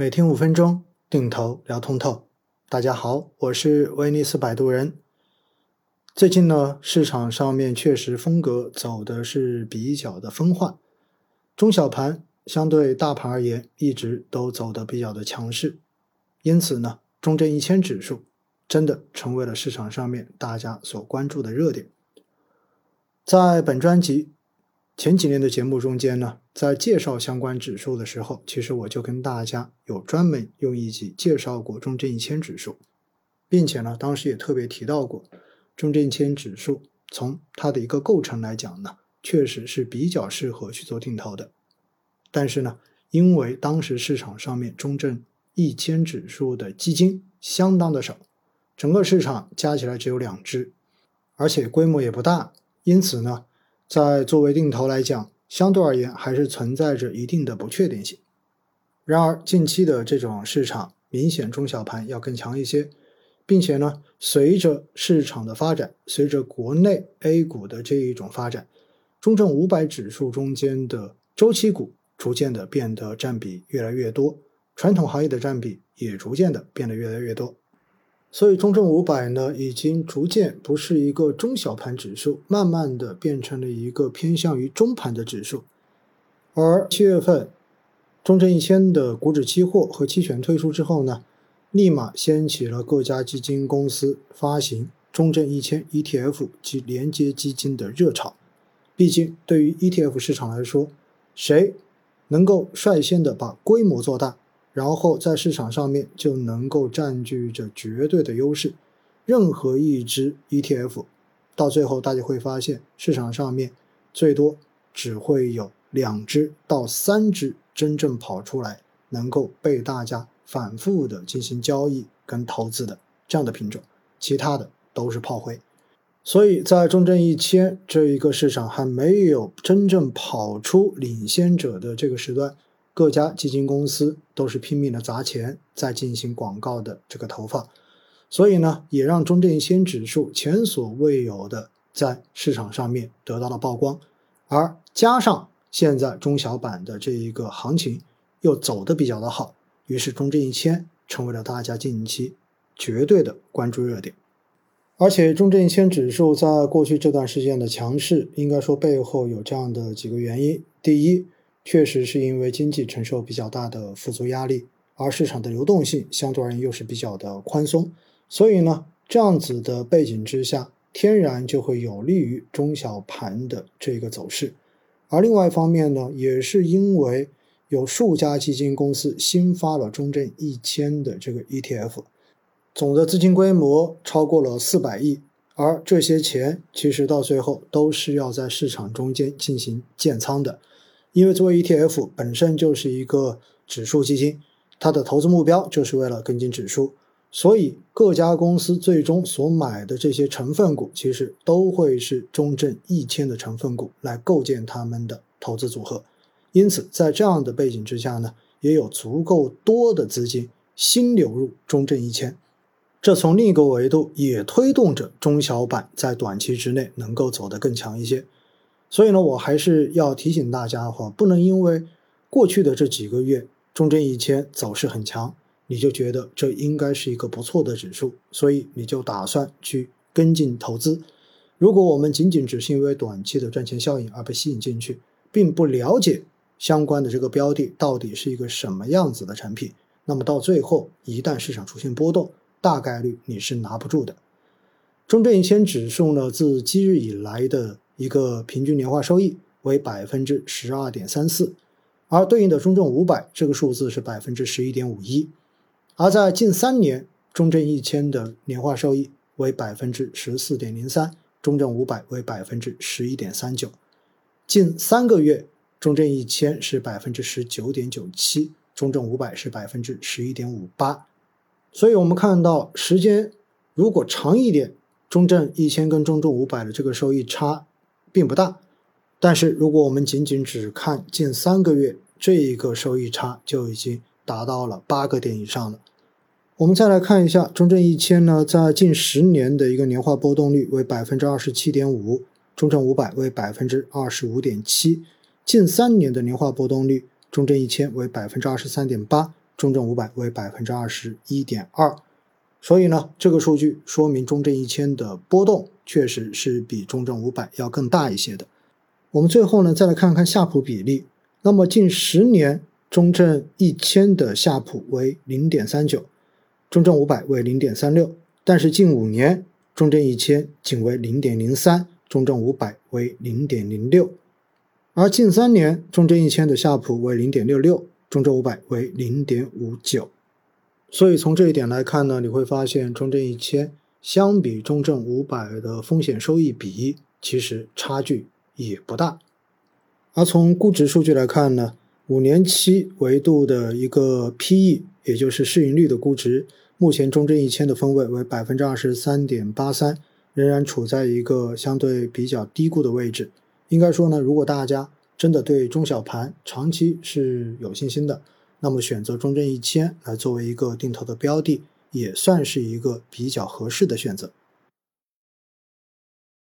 每天五分钟，定投聊通透。大家好，我是威尼斯摆渡人。最近呢，市场上面确实风格走的是比较的分化，中小盘相对大盘而言，一直都走的比较的强势。因此呢，中证一千指数真的成为了市场上面大家所关注的热点。在本专辑。前几年的节目中间呢，在介绍相关指数的时候，其实我就跟大家有专门用一集介绍过中证一千指数，并且呢，当时也特别提到过，中证一千指数从它的一个构成来讲呢，确实是比较适合去做定投的。但是呢，因为当时市场上面中证一千指数的基金相当的少，整个市场加起来只有两只，而且规模也不大，因此呢。在作为定投来讲，相对而言还是存在着一定的不确定性。然而，近期的这种市场明显中小盘要更强一些，并且呢，随着市场的发展，随着国内 A 股的这一种发展，中证五百指数中间的周期股逐渐的变得占比越来越多，传统行业的占比也逐渐的变得越来越多。所以，中证五百呢，已经逐渐不是一个中小盘指数，慢慢的变成了一个偏向于中盘的指数。而七月份，中证一千的股指期货和期权推出之后呢，立马掀起了各家基金公司发行中证一千 ETF 及连接基金的热潮。毕竟，对于 ETF 市场来说，谁能够率先的把规模做大？然后在市场上面就能够占据着绝对的优势。任何一只 ETF，到最后大家会发现，市场上面最多只会有两只到三只真正跑出来，能够被大家反复的进行交易跟投资的这样的品种，其他的都是炮灰。所以在中证一千这一个市场还没有真正跑出领先者的这个时段。各家基金公司都是拼命的砸钱在进行广告的这个投放，所以呢，也让中证一千指数前所未有的在市场上面得到了曝光，而加上现在中小板的这一个行情又走的比较的好，于是中证一千成为了大家近期绝对的关注热点。而且中证一千指数在过去这段时间的强势，应该说背后有这样的几个原因：第一。确实是因为经济承受比较大的复苏压力，而市场的流动性相对而言又是比较的宽松，所以呢，这样子的背景之下，天然就会有利于中小盘的这个走势。而另外一方面呢，也是因为有数家基金公司新发了中证一千的这个 ETF，总的资金规模超过了四百亿，而这些钱其实到最后都是要在市场中间进行建仓的。因为作为 ETF 本身就是一个指数基金，它的投资目标就是为了跟进指数，所以各家公司最终所买的这些成分股，其实都会是中证一千的成分股来构建他们的投资组合。因此，在这样的背景之下呢，也有足够多的资金新流入中证一千，这从另一个维度也推动着中小板在短期之内能够走得更强一些。所以呢，我还是要提醒大家哈，不能因为过去的这几个月中证一千走势很强，你就觉得这应该是一个不错的指数，所以你就打算去跟进投资。如果我们仅仅只是因为短期的赚钱效应而被吸引进去，并不了解相关的这个标的到底是一个什么样子的产品，那么到最后一旦市场出现波动，大概率你是拿不住的。中证一千指数呢，自今日以来的。一个平均年化收益为百分之十二点三四，而对应的中证五百这个数字是百分之十一点五一，而在近三年，中证一千的年化收益为百分之十四点零三，中证五百为百分之十一点三九，近三个月，中证一千是百分之十九点九七，中证五百是百分之十一点五八，所以我们看到时间如果长一点，中证一千跟中证五百的这个收益差。并不大，但是如果我们仅仅只看近三个月，这一个收益差就已经达到了八个点以上了。我们再来看一下中证一千呢，在近十年的一个年化波动率为百分之二十七点五，中证五百为百分之二十五点七，近三年的年化波动率，中证一千为百分之二十三点八，中证五百为百分之二十一点二。所以呢，这个数据说明中证一千的波动确实是比中证五百要更大一些的。我们最后呢，再来看看夏普比例。那么近十年，中证一千的夏普为零点三九，中证五百为零点三六。但是近五年，中证一千仅为零点零三，中证五百为零点零六。而近三年，中证一千的夏普为零点六六，中证五百为零点五九。所以从这一点来看呢，你会发现中证一千相比中证五百的风险收益比，其实差距也不大。而从估值数据来看呢，五年期维度的一个 P/E，也就是市盈率的估值，目前中证一千的分位为百分之二十三点八三，仍然处在一个相对比较低估的位置。应该说呢，如果大家真的对中小盘长期是有信心的，那么选择中证一千来作为一个定投的标的，也算是一个比较合适的选择。